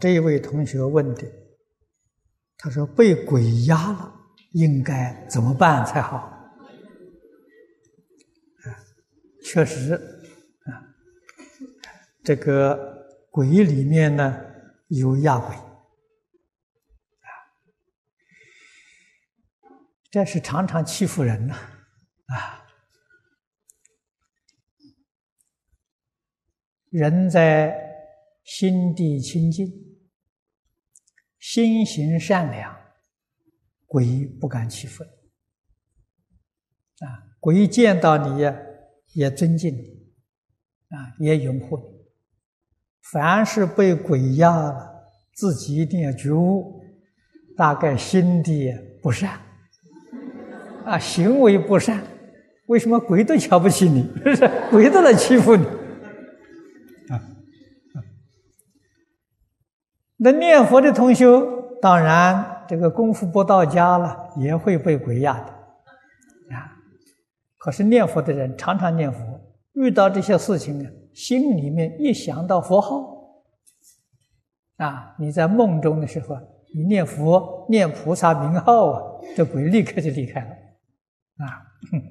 这一位同学问的，他说被鬼压了，应该怎么办才好？啊，确实，啊，这个鬼里面呢有压鬼，啊，这是常常欺负人呐，啊，人在。心地清净，心行善良，鬼不敢欺负你。啊，鬼见到你，也尊敬你，啊，也拥护你。凡是被鬼压了，自己一定要觉悟，大概心地不善，啊，行为不善。为什么鬼都瞧不起你？是不是？鬼都来欺负你。啊那念佛的同修，当然这个功夫不到家了，也会被鬼压的啊。可是念佛的人常常念佛，遇到这些事情啊，心里面一想到佛号啊，你在梦中的时候，你念佛念菩萨名号啊，这鬼立刻就离开了啊。哼